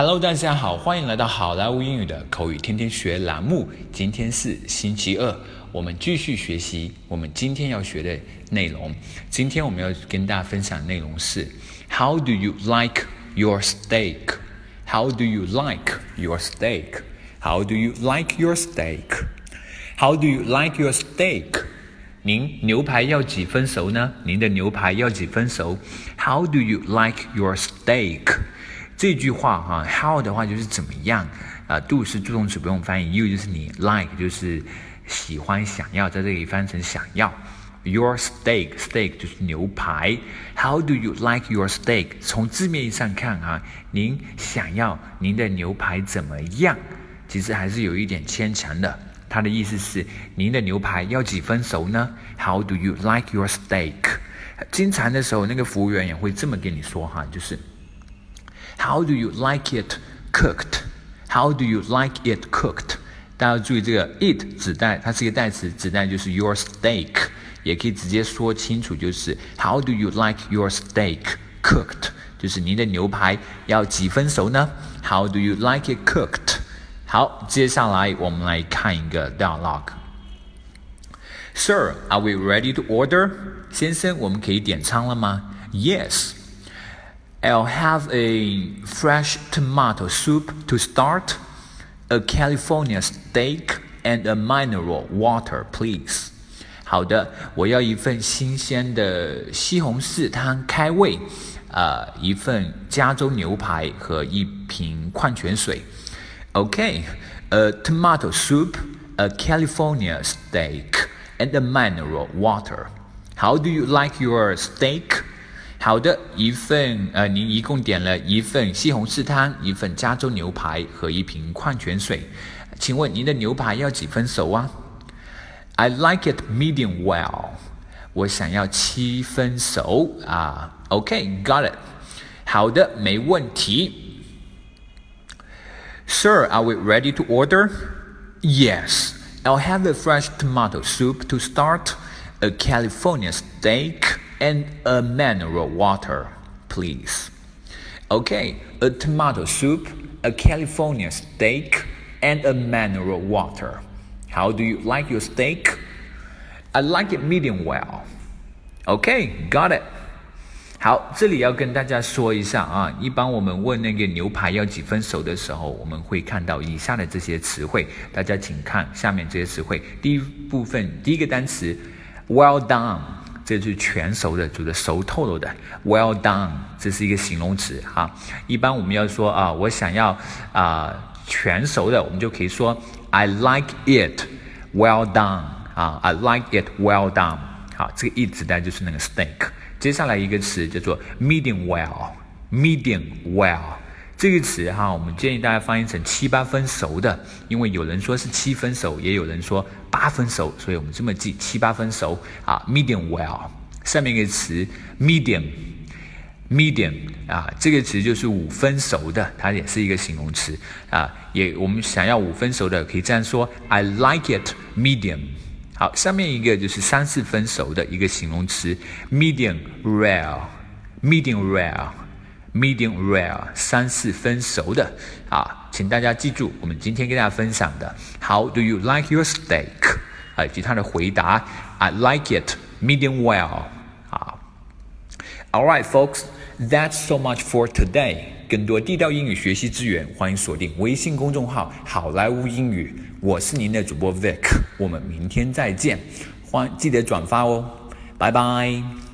Hello，大家好，欢迎来到好莱坞英语的口语天天学栏目。今天是星期二，我们继续学习我们今天要学的内容。今天我们要跟大家分享的内容是 How do you like your steak? How do you like your steak? How do you like your steak? How do you like your steak? 您牛排要几分熟呢？您的牛排要几分熟？How do you like your steak? 这句话哈，how 的话就是怎么样啊，do 是助动词不用翻译，you 就是你，like 就是喜欢想要，在这里翻成想要。Your steak，steak 就是牛排。How do you like your steak？从字面上看啊，您想要您的牛排怎么样？其实还是有一点牵强的。它的意思是，您的牛排要几分熟呢？How do you like your steak？经常的时候，那个服务员也会这么跟你说哈，就是。How do you like it cooked? How do you like it cooked? 大家注意这个 it 指代它是一个代词，指代就是 your steak，也可以直接说清楚，就是 How do you like your steak cooked？就是您的牛排要几分熟呢？How do you like it cooked？好，接下来我们来看一个 dialogue。Sir, are we ready to order？先生，我们可以点餐了吗？Yes. I'll have a fresh tomato soup to start, a California steak, and a mineral water, please. 好的，我要一份新鲜的西红柿汤开胃，呃，一份加州牛排和一瓶矿泉水。Okay, a tomato soup, a California steak, and a mineral water. How do you like your steak? 好的，一份呃，您一共点了一份西红柿汤，一份加州牛排和一瓶矿泉水。请问您的牛排要几分熟啊？I like it medium well。我想要七分熟啊。OK，got it。好的，没问题。Sir, are we ready to order? Yes. I'll have a fresh tomato soup to start, a California steak and a mineral water, please. Okay, a tomato soup, a California steak, and a mineral water. How do you like your steak? I like it medium well. Okay, got it. 好，这里要跟大家说一下啊，一般我们问那个牛排要几分熟的时候，我们会看到以下的这些词汇，大家请看下面这些词汇。第一部分，第一个单词，well done。 这是全熟的，煮的熟透了的。Well done，这是一个形容词哈。一般我们要说啊，我想要啊全熟的，我们就可以说 I like it well done 啊，I like it well done。好，这个 it 指代就是那个 steak。接下来一个词叫做 medium well，medium well 这个词哈，我们建议大家翻译成七八分熟的，因为有人说是七分熟，也有人说。八分熟，所以我们这么记七八分熟啊，medium well。下面一个词 medium，medium 啊，这个词就是五分熟的，它也是一个形容词啊。也我们想要五分熟的，可以这样说：I like it medium。好，下面一个就是三四分熟的一个形容词，medium rare，medium rare Medium rare，三四分熟的啊。请大家记住，我们今天跟大家分享的 How do you like your steak？啊，以及他的回答 I like it medium well。啊，All right, folks, that's so much for today。更多地道英语学习资源，欢迎锁定微信公众号“好莱坞英语”。我是您的主播 Vic，我们明天再见。欢记得转发哦，拜拜。